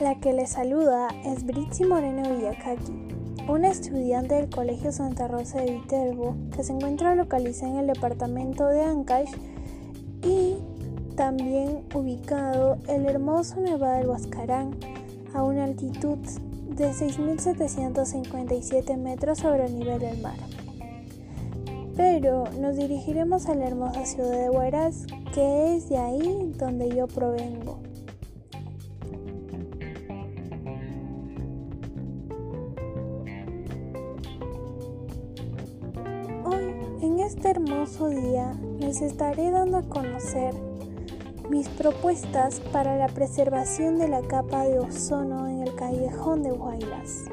La que les saluda es Britzi Moreno Villacaqui, una estudiante del Colegio Santa Rosa de Viterbo que se encuentra localizada en el departamento de Ancash y también ubicado el hermoso Nevado del Huascarán a una altitud de 6.757 metros sobre el nivel del mar. Pero nos dirigiremos a la hermosa ciudad de Huaraz, que es de ahí donde yo provengo. Este hermoso día, les estaré dando a conocer mis propuestas para la preservación de la capa de ozono en el callejón de Huaylas.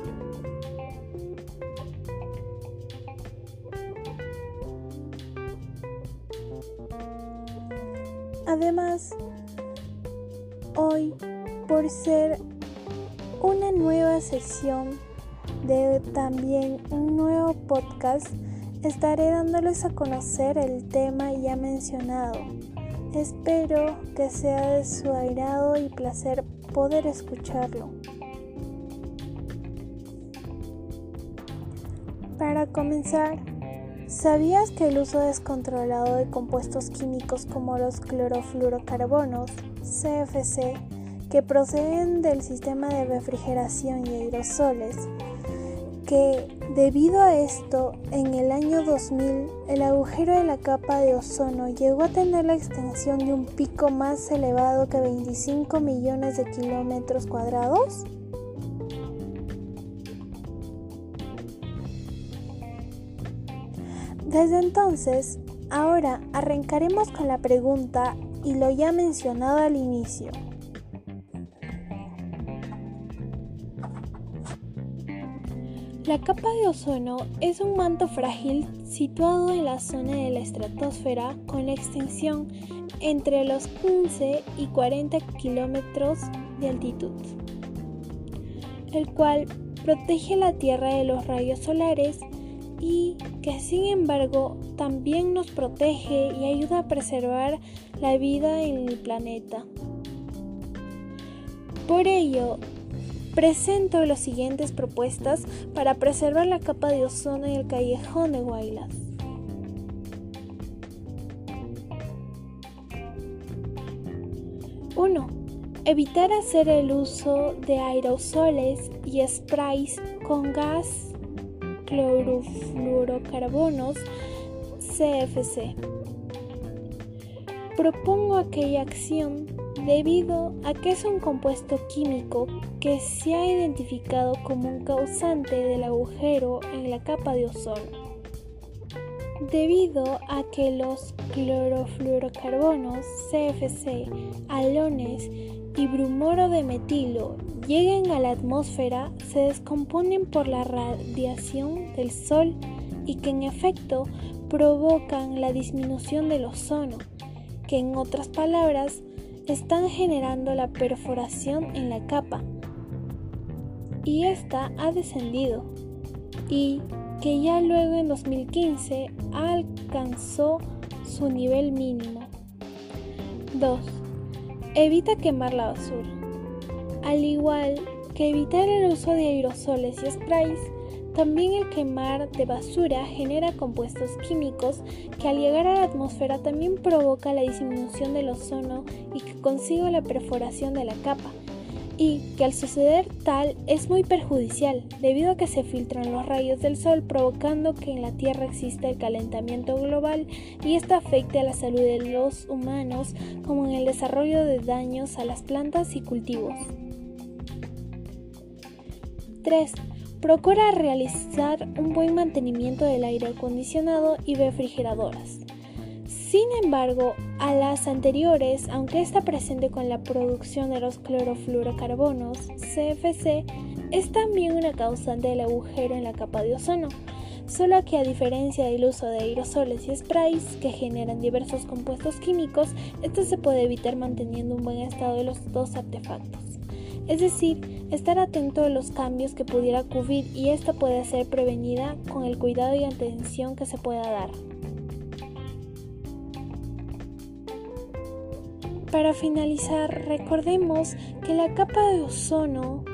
Además, hoy, por ser una nueva sesión de también un nuevo podcast, estaré dándoles a conocer el tema ya mencionado. Espero que sea de su agrado y placer poder escucharlo. Para comenzar, ¿sabías que el uso descontrolado de compuestos químicos como los clorofluorocarbonos, CFC, que proceden del sistema de refrigeración y aerosoles, que debido a esto, en el año 2000, el agujero de la capa de ozono llegó a tener la extensión de un pico más elevado que 25 millones de kilómetros cuadrados? Desde entonces, ahora arrancaremos con la pregunta y lo ya mencionado al inicio. La capa de ozono es un manto frágil situado en la zona de la estratosfera con la extensión entre los 15 y 40 kilómetros de altitud, el cual protege la Tierra de los rayos solares y que sin embargo también nos protege y ayuda a preservar la vida en el planeta. Por ello, presento las siguientes propuestas para preservar la capa de ozono en el callejón de Guaylas. Evitar hacer el uso de aerosoles y sprays con gas clorofluorocarbonos CFC. Propongo aquella acción debido a que es un compuesto químico que se ha identificado como un causante del agujero en la capa de ozono. Debido a que los clorofluorocarbonos CFC, alones y brumoro de metilo lleguen a la atmósfera, se descomponen por la radiación del Sol y que en efecto provocan la disminución del ozono, que en otras palabras están generando la perforación en la capa y esta ha descendido y que ya luego en 2015 alcanzó su nivel mínimo. 2. Evita quemar la basura. Al igual que evitar el uso de aerosoles y sprays, también el quemar de basura genera compuestos químicos que al llegar a la atmósfera también provoca la disminución del ozono y que consigue la perforación de la capa, y que al suceder tal es muy perjudicial debido a que se filtran los rayos del sol provocando que en la Tierra exista el calentamiento global y esto afecte a la salud de los humanos como en el desarrollo de daños a las plantas y cultivos. 3. Procura realizar un buen mantenimiento del aire acondicionado y refrigeradoras. Sin embargo, a las anteriores, aunque está presente con la producción de los clorofluorocarbonos, CFC, es también una causante del agujero en la capa de ozono, solo que a diferencia del uso de aerosoles y sprays que generan diversos compuestos químicos, esto se puede evitar manteniendo un buen estado de los dos artefactos. Es decir, estar atento a los cambios que pudiera ocurrir y esta puede ser prevenida con el cuidado y atención que se pueda dar. para finalizar, recordemos que la capa de ozono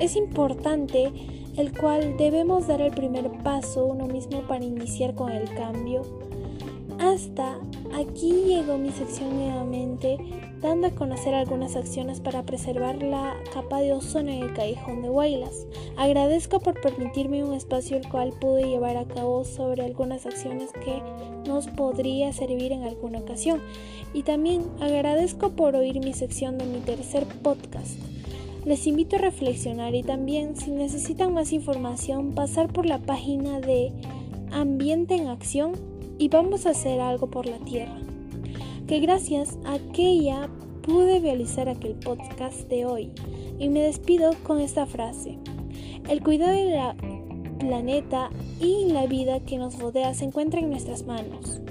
es importante, el cual debemos dar el primer paso uno mismo para iniciar con el cambio. Hasta aquí llegó mi sección nuevamente, dando a conocer algunas acciones para preservar la capa de ozono en el callejón de Huaylas. Agradezco por permitirme un espacio el cual pude llevar a cabo sobre algunas acciones que nos podría servir en alguna ocasión. Y también agradezco por oír mi sección de mi tercer podcast. Les invito a reflexionar y también si necesitan más información pasar por la página de Ambiente en Acción y vamos a hacer algo por la Tierra. Que gracias a aquella pude realizar aquel podcast de hoy. Y me despido con esta frase. El cuidado del planeta y la vida que nos rodea se encuentra en nuestras manos.